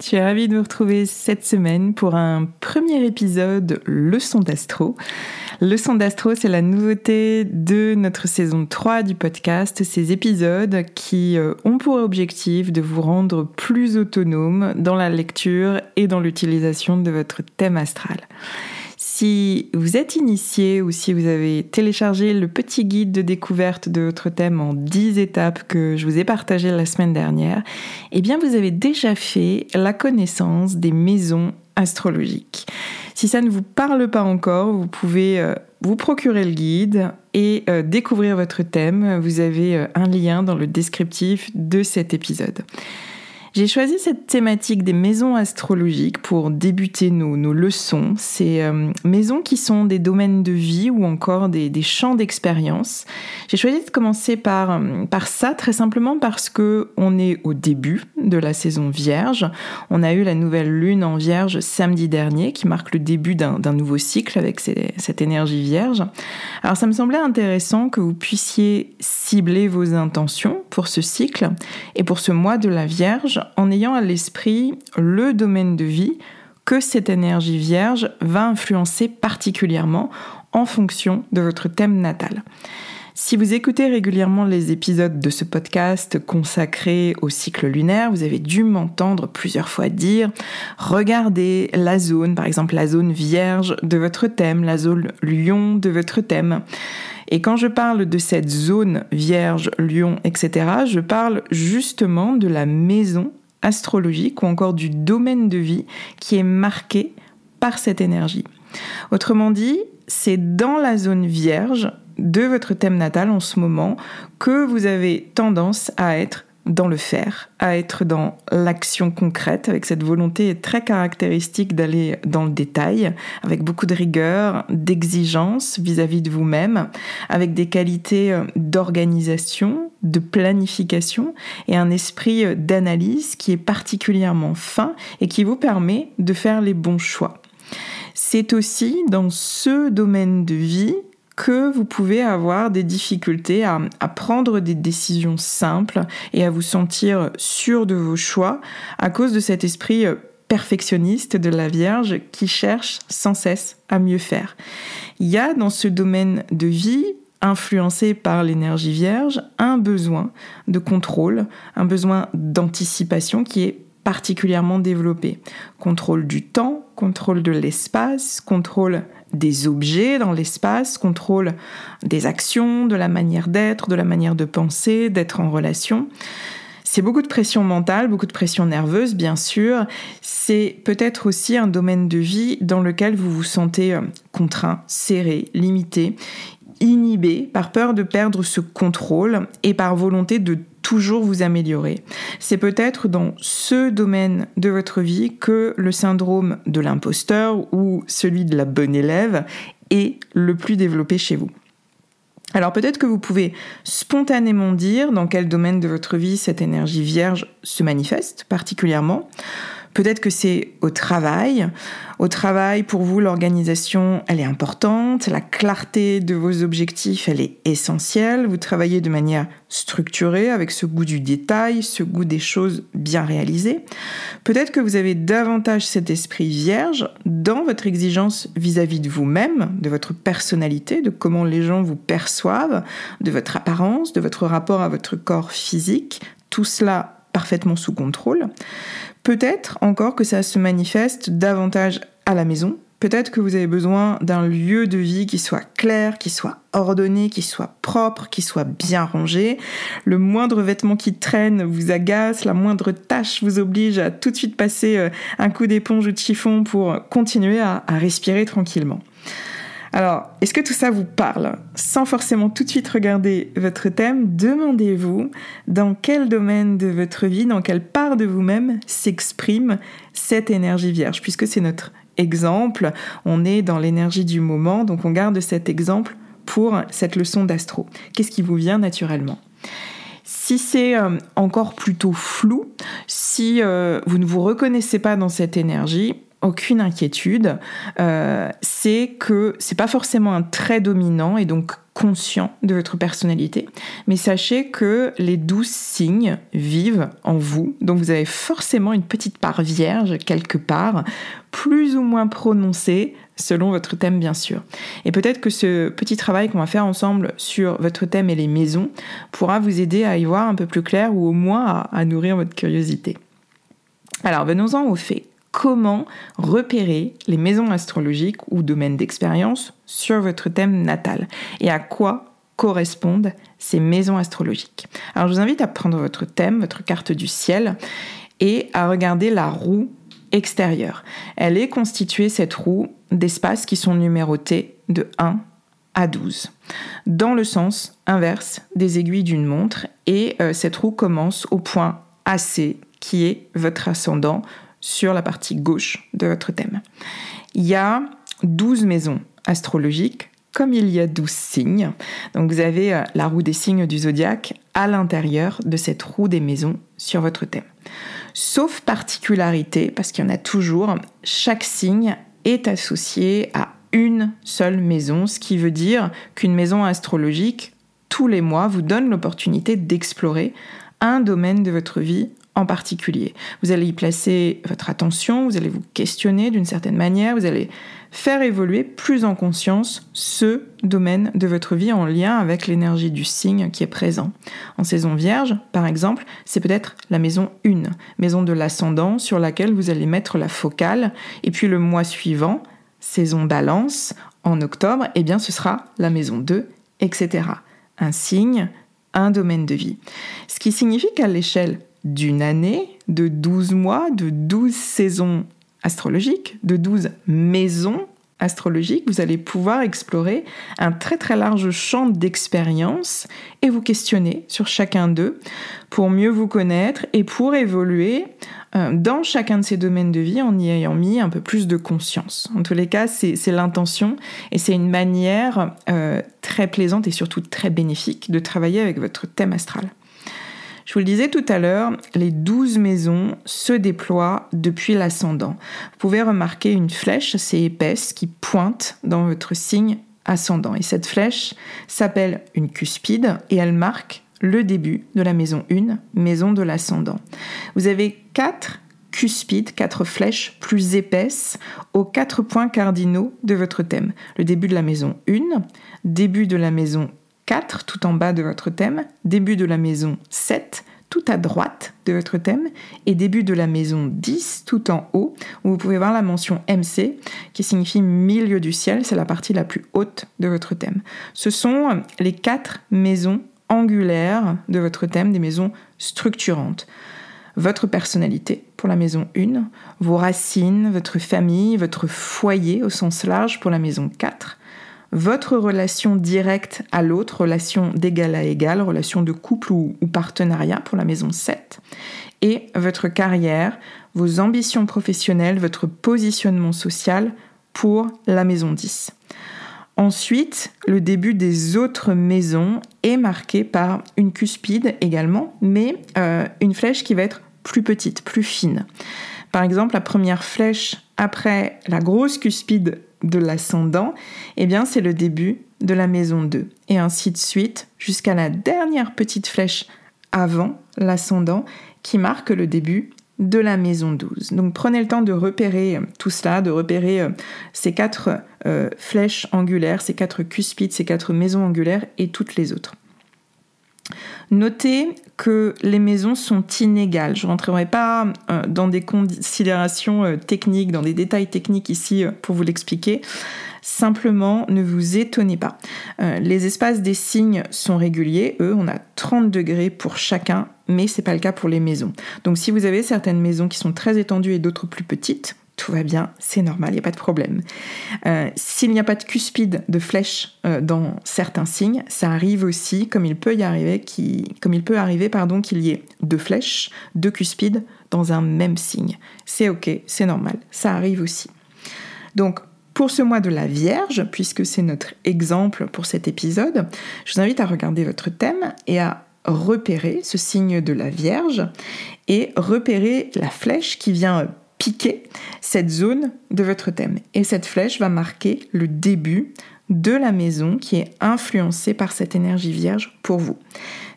Je suis ravie de vous retrouver cette semaine pour un premier épisode Leçon d'astro. Leçon d'astro, c'est la nouveauté de notre saison 3 du podcast, ces épisodes qui euh, ont pour objectif de vous rendre plus autonome dans la lecture et dans l'utilisation de votre thème astral. Si vous êtes initié ou si vous avez téléchargé le petit guide de découverte de votre thème en 10 étapes que je vous ai partagé la semaine dernière, eh bien vous avez déjà fait la connaissance des maisons astrologiques. Si ça ne vous parle pas encore, vous pouvez euh, vous procurer le guide et euh, découvrir votre thème. Vous avez euh, un lien dans le descriptif de cet épisode. J'ai choisi cette thématique des maisons astrologiques pour débuter nos, leçons. Ces euh, maisons qui sont des domaines de vie ou encore des, champs d'expérience. J'ai choisi de commencer par, euh, par ça très simplement parce que on est au début de la saison vierge. On a eu la nouvelle lune en vierge samedi dernier qui marque le début d'un nouveau cycle avec cette énergie vierge. Alors ça me semblait intéressant que vous puissiez cibler vos intentions pour ce cycle et pour ce mois de la vierge en ayant à l'esprit le domaine de vie que cette énergie vierge va influencer particulièrement en fonction de votre thème natal. Si vous écoutez régulièrement les épisodes de ce podcast consacré au cycle lunaire, vous avez dû m'entendre plusieurs fois dire regardez la zone, par exemple la zone vierge de votre thème, la zone lion de votre thème. Et quand je parle de cette zone vierge, lion, etc., je parle justement de la maison astrologique ou encore du domaine de vie qui est marqué par cette énergie. Autrement dit, c'est dans la zone vierge de votre thème natal en ce moment que vous avez tendance à être dans le faire, à être dans l'action concrète, avec cette volonté très caractéristique d'aller dans le détail, avec beaucoup de rigueur, d'exigence vis-à-vis de vous-même, avec des qualités euh, d'organisation, de planification et un esprit euh, d'analyse qui est particulièrement fin et qui vous permet de faire les bons choix. C'est aussi dans ce domaine de vie que vous pouvez avoir des difficultés à, prendre des décisions simples et à vous sentir sûr de vos choix à cause de cet esprit euh, perfectionniste de la Vierge qui cherche sans cesse à mieux faire. Il y a dans ce domaine de vie influencé par l'énergie vierge, un besoin de contrôle, un besoin d'anticipation qui est particulièrement développé. Contrôle du temps, contrôle de l'espace, contrôle des objets dans l'espace, contrôle des actions, de la manière d'être, de la manière de penser, d'être en relation. C'est beaucoup de pression mentale, beaucoup de pression nerveuse, bien sûr. C'est peut-être aussi un domaine de vie dans lequel vous vous sentez euh, contraint, serré, limité, inhibé par peur de perdre ce contrôle et par volonté de toujours vous améliorer. C'est peut-être dans ce domaine de votre vie que le syndrome de l'imposteur ou celui de la bonne élève est le plus développé chez vous. Alors peut-être que vous pouvez spontanément dire dans quel domaine de votre vie cette énergie vierge se manifeste particulièrement. Peut-être que c'est au travail. Au travail, pour vous, l'organisation, elle est importante. La clarté de vos objectifs, elle est essentielle. Vous travaillez de manière structurée, avec ce goût du détail, ce goût des choses bien réalisées. Peut-être que vous avez davantage cet esprit vierge dans votre exigence vis-à-vis de vous-même, de votre personnalité, de comment les gens vous perçoivent, de votre apparence, de votre rapport à votre corps physique. Tout cela parfaitement sous contrôle. Peut-être encore que ça se manifeste davantage à la maison. Peut-être que vous avez besoin d'un lieu de vie qui soit clair, qui soit ordonné, qui soit propre, qui soit bien rangé. Le moindre vêtement qui traîne vous agace, la moindre tâche vous oblige à tout de suite passer euh, un coup d'éponge ou de chiffon pour continuer à, à respirer tranquillement. Alors, est-ce que tout ça vous parle? Sans forcément tout de suite regarder votre thème, demandez-vous dans quel domaine de votre vie, dans quelle part de vous-même s'exprime cette énergie vierge, puisque c'est notre exemple, on est dans l'énergie du moment, donc on garde cet exemple pour cette leçon d'astro. Qu'est-ce qui vous vient naturellement? Si c'est euh, encore plutôt flou, si euh, vous ne vous reconnaissez pas dans cette énergie, aucune inquiétude. Euh, c'est que c'est pas forcément un trait dominant et donc conscient de votre personnalité, mais sachez que les douze signes vivent en vous, donc vous avez forcément une petite part vierge quelque part, plus ou moins prononcée selon votre thème bien sûr. Et peut-être que ce petit travail qu'on va faire ensemble sur votre thème et les maisons pourra vous aider à y voir un peu plus clair ou au moins à, à nourrir votre curiosité. Alors venons-en aux faits comment repérer les maisons astrologiques ou domaines d'expérience sur votre thème natal et à quoi correspondent ces maisons astrologiques. Alors je vous invite à prendre votre thème, votre carte du ciel et à regarder la roue extérieure. Elle est constituée, cette roue, d'espaces qui sont numérotés de 1 à 12, dans le sens inverse des aiguilles d'une montre, et euh, cette roue commence au point AC, qui est votre ascendant, sur la partie gauche de votre thème. Il y a 12 maisons astrologiques, comme il y a 12 signes. Donc vous avez euh, la roue des signes du zodiaque à l'intérieur de cette roue des maisons sur votre thème. Sauf particularité, parce qu'il y en a toujours, chaque signe est associé à une seule maison, ce qui veut dire qu'une maison astrologique, tous les mois, vous donne l'opportunité d'explorer un domaine de votre vie en particulier. Vous allez y placer votre attention, vous allez vous questionner d'une certaine manière, vous allez faire évoluer plus en conscience ce domaine de votre vie en lien avec l'énergie du signe qui est présent. En saison vierge, par exemple, c'est peut-être la maison 1, maison de l'ascendant sur laquelle vous allez mettre la focale, et puis le mois suivant, saison balance, en octobre, eh bien ce sera la maison 2, etc. Un signe, un domaine de vie. Ce qui signifie qu'à l'échelle d'une année, de 12 mois, de 12 saisons astrologiques, de 12 maisons astrologiques, vous allez pouvoir explorer un très très large champ d'expérience et vous questionner sur chacun d'eux pour mieux vous connaître et pour évoluer euh, dans chacun de ces domaines de vie en y ayant mis un peu plus de conscience. En tous les cas, c'est l'intention et c'est une manière euh, très plaisante et surtout très bénéfique de travailler avec votre thème astral. Je vous le disais tout à l'heure, les douze maisons se déploient depuis l'ascendant. Vous pouvez remarquer une flèche assez épaisse qui pointe dans votre signe ascendant. Et cette flèche s'appelle une cuspide et elle marque le début de la maison 1, maison de l'ascendant. Vous avez quatre cuspides, quatre flèches plus épaisses aux quatre points cardinaux de votre thème. Le début de la maison 1, début de la maison 4 tout en bas de votre thème, début de la maison 7 tout à droite de votre thème et début de la maison 10 tout en haut où vous pouvez voir la mention MC qui signifie milieu du ciel, c'est la partie la plus haute de votre thème. Ce sont les quatre maisons angulaires de votre thème, des maisons structurantes. Votre personnalité pour la maison 1, vos racines, votre famille, votre foyer au sens large pour la maison 4, votre relation directe à l'autre, relation d'égal à égal, relation de couple ou, partenariat pour la maison 7, et votre carrière, vos ambitions professionnelles, votre positionnement social pour la maison 10. Ensuite, le début des autres maisons est marqué par une cuspide également, mais euh, une flèche qui va être plus petite, plus fine. Par exemple, la première flèche après la grosse cuspide de l'ascendant, eh bien c'est le début de la maison 2. Et ainsi de suite jusqu'à la dernière petite flèche avant l'ascendant qui marque le début de la maison 12. Donc prenez le temps de repérer euh, tout cela, de repérer euh, ces quatre euh, flèches angulaires, ces quatre cuspides, ces quatre maisons angulaires et toutes les autres. Notez que les maisons sont inégales. Je ne rentrerai pas dans des considérations techniques, dans des détails techniques ici pour vous l'expliquer. Simplement, ne vous étonnez pas. Euh, les espaces des signes sont réguliers. Eux, on a 30 degrés pour chacun, mais c'est pas le cas pour les maisons. Donc, si vous avez certaines maisons qui sont très étendues et d'autres plus petites, tout va bien, c'est normal, il n'y a pas de problème. Euh, s'il n'y a pas de cuspide de flèche euh, dans certains signes, ça arrive aussi, comme il peut y arriver, comme il peut arriver pardon, qu'il y ait deux flèches, deux cuspides dans un même signe. C'est ok, c'est normal, ça arrive aussi. Donc pour ce mois de la Vierge, puisque c'est notre exemple pour cet épisode, je vous invite à regarder votre thème et à repérer ce signe de la Vierge et repérer la flèche qui vient piquer cette zone de votre thème. Et cette flèche va marquer le début de la maison qui est influencée par cette énergie vierge pour vous.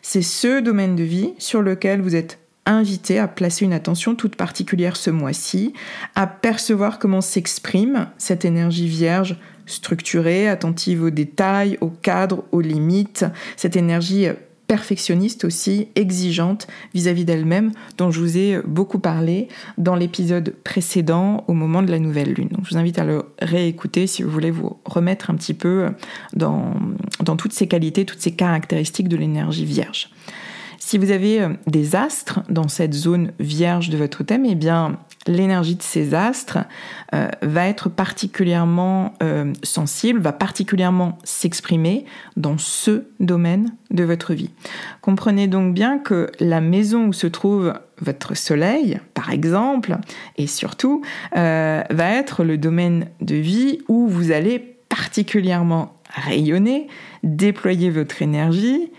C'est ce domaine de vie sur lequel vous êtes invité à placer une attention toute particulière ce mois-ci, à percevoir comment s'exprime cette énergie vierge structurée, attentive aux détails, aux cadres, aux limites, cette énergie perfectionniste aussi, exigeante vis-à-vis d'elle-même, dont je vous ai beaucoup parlé dans l'épisode précédent au moment de la nouvelle lune. Je vous invite à le réécouter si vous voulez vous remettre un petit peu dans, dans toutes ces qualités, toutes ces caractéristiques de l'énergie vierge. Si vous avez euh, des astres dans cette zone vierge de votre thème, eh bien, l'énergie de ces astres euh, va être particulièrement euh, sensible, va particulièrement s'exprimer dans ce domaine de votre vie. Comprenez donc bien que la maison où se trouve votre soleil, par exemple, et surtout, va être le domaine de vie où vous allez particulièrement rayonner, déployer votre énergie,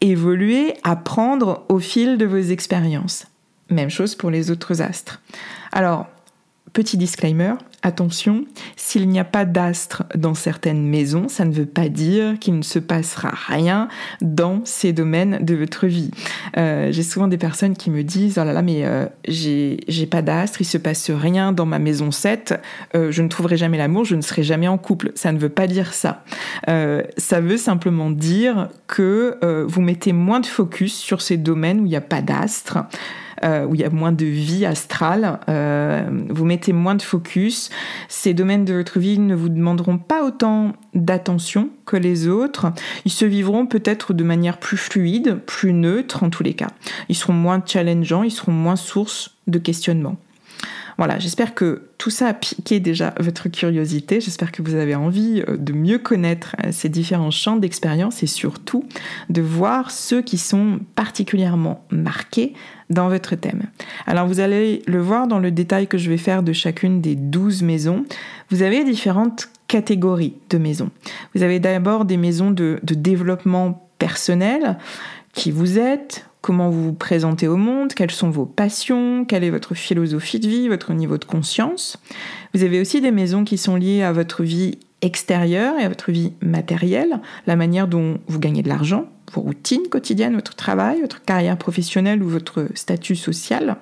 évoluer, apprendre au fil de vos expériences. Même chose pour les autres astres. Alors, petit disclaimer, Attention, s'il n'y a pas d'astre dans certaines maisons, ça ne veut pas dire qu'il ne se passera rien dans ces domaines de votre vie. Euh, j'ai souvent des personnes qui me disent, oh là là, mais euh, j'ai pas d'astre, il se passe rien dans ma maison 7, euh, je ne trouverai jamais l'amour, je ne serai jamais en couple. Ça ne veut pas dire ça. ça veut simplement dire que vous mettez moins de focus sur ces domaines où il n'y a pas d'astre. Euh, où il y a moins de vie astrale. Euh, vous mettez moins de focus. Ces domaines de votre vie ne vous demanderont pas autant d'attention que les autres. Ils se vivront peut-être de manière plus fluide, plus neutre en tous les cas. Ils seront moins challengeants, ils seront moins source de questionnement. Voilà, j'espère que tout ça a piqué déjà votre curiosité. J'espère que vous avez envie euh, de mieux connaître euh, ces différents champs d'expérience et surtout de voir ceux qui sont particulièrement marqués dans votre thème. Alors vous allez le voir dans le détail que je vais faire de chacune des 12 maisons. Vous avez différentes catégories de maisons. Vous avez d'abord des maisons de, de développement personnel, qui vous êtes, comment vous vous présentez au monde, quelles sont vos passions, quelle est votre philosophie de vie, votre niveau de conscience. Vous avez aussi des maisons qui sont liées à votre vie extérieure et à votre vie matérielle, la manière dont vous gagnez de l'argent, vos routines quotidiennes, votre travail, votre carrière professionnelle ou votre statut social.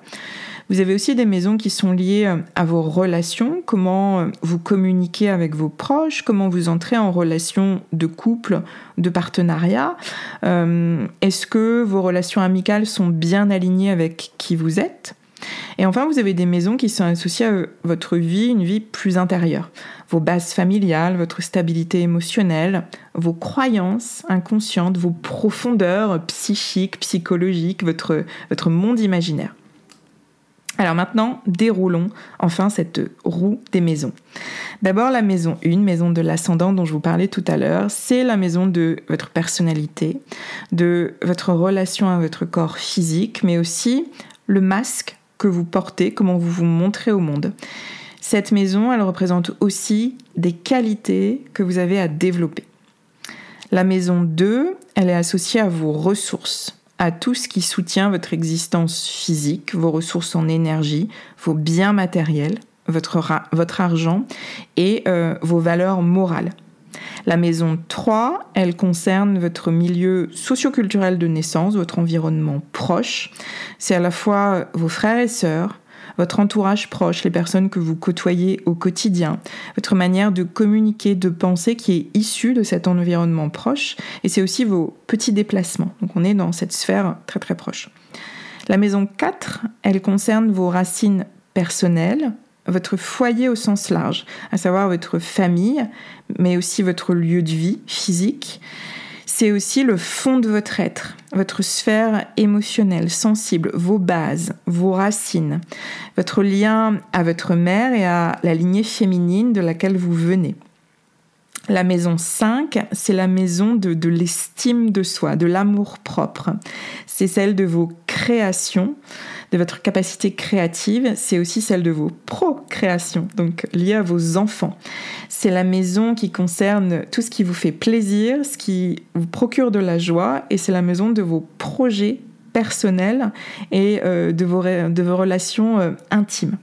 Vous avez aussi des maisons qui sont liées euh, à vos relations, comment euh, vous communiquez avec vos proches, comment vous entrez en relation de couple, de partenariat? Euh, est-ce que vos relations amicales sont bien alignées avec qui vous êtes? Et enfin, vous avez des maisons qui sont associées à votre vie, une vie plus intérieure. Vos bases familiales, votre stabilité émotionnelle, vos croyances inconscientes, vos profondeurs psychiques, psychologiques, votre, votre monde imaginaire. Alors maintenant, déroulons enfin cette roue des maisons. D'abord la maison 1, maison de l'ascendant dont je vous parlais tout à l'heure, c'est la maison de votre personnalité, de votre relation à votre corps physique, mais aussi le masque que vous portez, comment vous vous montrez au monde. Cette maison, elle représente aussi des qualités que vous avez à développer. La maison 2, elle est associée à vos ressources, à tout ce qui soutient votre existence physique, vos ressources en énergie, vos biens matériels, votre, votre argent et euh, vos valeurs morales. La maison 3, elle concerne votre milieu socioculturel de naissance, votre environnement proche. C'est à la fois vos frères et sœurs, votre entourage proche, les personnes que vous côtoyez au quotidien, votre manière de communiquer, de penser qui est issue de cet environnement proche, et c'est aussi vos petits déplacements. Donc on est dans cette sphère très très proche. La maison 4, elle concerne vos racines personnelles, votre foyer au sens large, à savoir votre famille, mais aussi votre lieu de vie physique. C'est aussi le fond de votre être, votre sphère émotionnelle, sensible, vos bases, vos racines, votre lien à votre mère et à la lignée féminine de laquelle vous venez. La maison 5, c'est la maison de, de l'estime de soi, de l'amour propre. C'est celle de vos créations, de votre capacité créative, c'est aussi celle de vos procréations, donc liées à vos enfants. C'est la maison qui concerne tout ce qui vous fait plaisir, ce qui vous procure de la joie, et c'est la maison de vos projets personnels et euh, de, vos, de vos relations euh, intimes.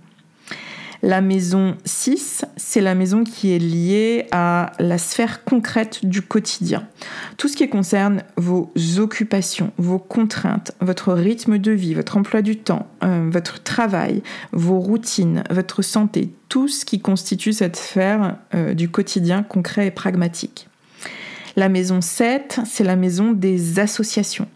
La maison 6, c'est la maison qui est liée à la sphère concrète du quotidien. Tout ce qui concerne vos occupations, vos contraintes, votre rythme de vie, votre emploi du temps, euh, votre travail, vos routines, votre santé, tout ce qui constitue cette sphère euh, du quotidien concret et pragmatique. La maison 7, c'est la maison des associations,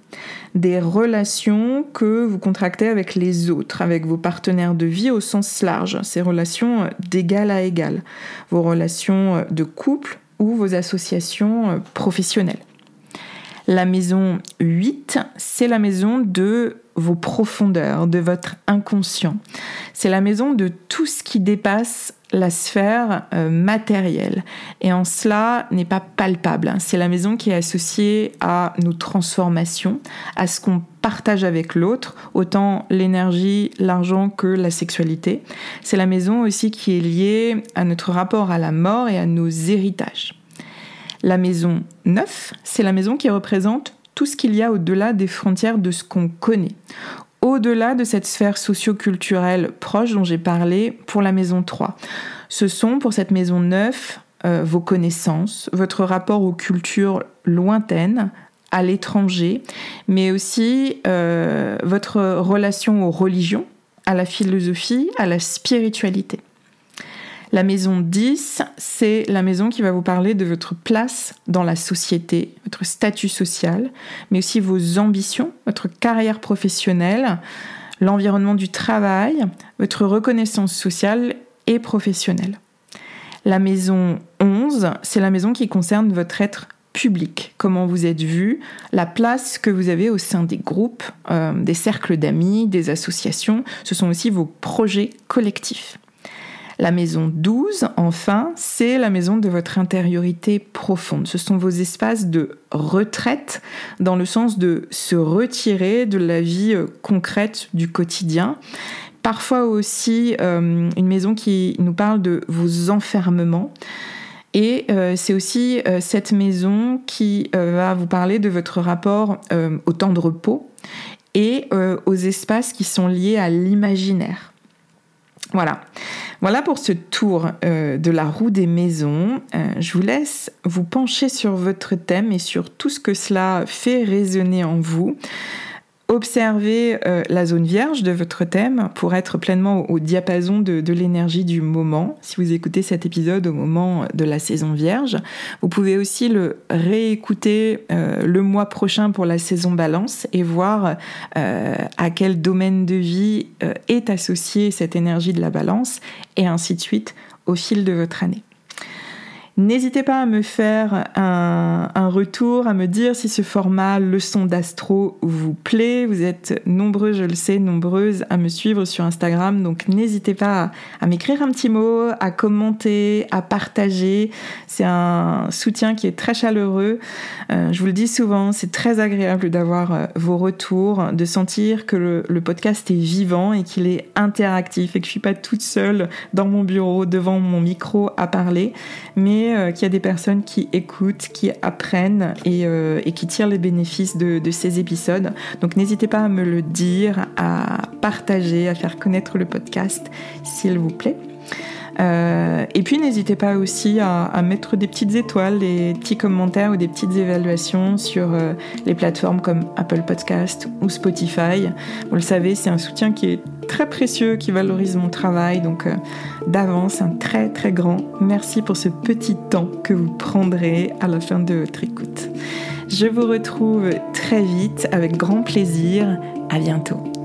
des relations que vous contractez avec les autres, avec vos partenaires de vie au sens large, ces relations d'égal à égal, vos relations de couple ou vos associations professionnelles. La maison 8, c'est la maison de vos profondeurs, de votre inconscient. C'est la maison de tout ce qui dépasse la sphère euh, matérielle. Et en cela n'est pas palpable. Hein. C'est la maison qui est associée à nos transformations, à ce qu'on partage avec l'autre, autant l'énergie, l'argent que la sexualité. C'est la maison aussi qui est liée à notre rapport à la mort et à nos héritages. La maison 9, c'est la maison qui représente tout ce qu'il y a au-delà des frontières de ce qu'on connaît, au-delà de cette sphère socio-culturelle proche dont j'ai parlé pour la maison 3. Ce sont pour cette maison 9 euh, vos connaissances, votre rapport aux cultures lointaines, à l'étranger, mais aussi euh, votre relation aux religions, à la philosophie, à la spiritualité. La maison 10, c'est la maison qui va vous parler de votre place dans la société, votre statut social, mais aussi vos ambitions, votre carrière professionnelle, l'environnement du travail, votre reconnaissance sociale et professionnelle. La maison 11, c'est la maison qui concerne votre être public, comment vous êtes vu, la place que vous avez au sein des groupes, euh, des cercles d'amis, des associations. Ce sont aussi vos projets collectifs. La maison 12, enfin, c'est la maison de votre intériorité profonde. Ce sont vos espaces de retraite dans le sens de se retirer de la vie euh, concrète du quotidien. Parfois aussi euh, une maison qui nous parle de vos enfermements. Et euh, c'est aussi cette maison qui va vous parler de votre rapport au temps de repos et aux espaces qui sont liés à l'imaginaire. Voilà. Voilà pour ce tour euh, de la roue des maisons. Euh, je vous laisse vous pencher sur votre thème et sur tout ce que cela fait résonner en vous. Observez euh, la zone vierge de votre thème pour être pleinement au, diapason de, l'énergie du moment. Si vous écoutez cet épisode au moment de la saison vierge, vous pouvez aussi le réécouter euh, le mois prochain pour la saison balance et voir euh, à quel domaine de vie est associée cette énergie de la balance et ainsi de suite au fil de votre année. N'hésitez pas à me faire un, retour, à me dire si ce format leçon d'astro vous plaît. Vous êtes nombreux, je le sais, nombreuses à me suivre sur Instagram, donc n'hésitez pas à, m'écrire un petit mot, à commenter, à partager. C'est un soutien qui est très chaleureux. Euh, je vous le dis souvent, c'est très agréable d'avoir euh, vos retours, de sentir que le, podcast est vivant et qu'il est interactif et que je suis pas toute seule dans mon bureau devant mon micro à parler, sais qu'il y a des personnes qui écoutent, qui apprennent et, qui tirent les bénéfices de ces épisodes. Donc n'hésitez pas à me le dire, à partager, à faire connaître le podcast, s'il vous plaît. Euh, et puis n'hésitez pas aussi à, mettre des petites étoiles, des petits commentaires ou des petites évaluations sur euh, les plateformes comme Apple Podcast ou Spotify. Vous le savez, c'est un soutien qui est très précieux, qui valorise mon travail. Donc euh, d'avance, un très très grand merci pour ce petit temps que vous prendrez à la fin de votre écoute. Je vous retrouve très vite avec grand plaisir. À bientôt.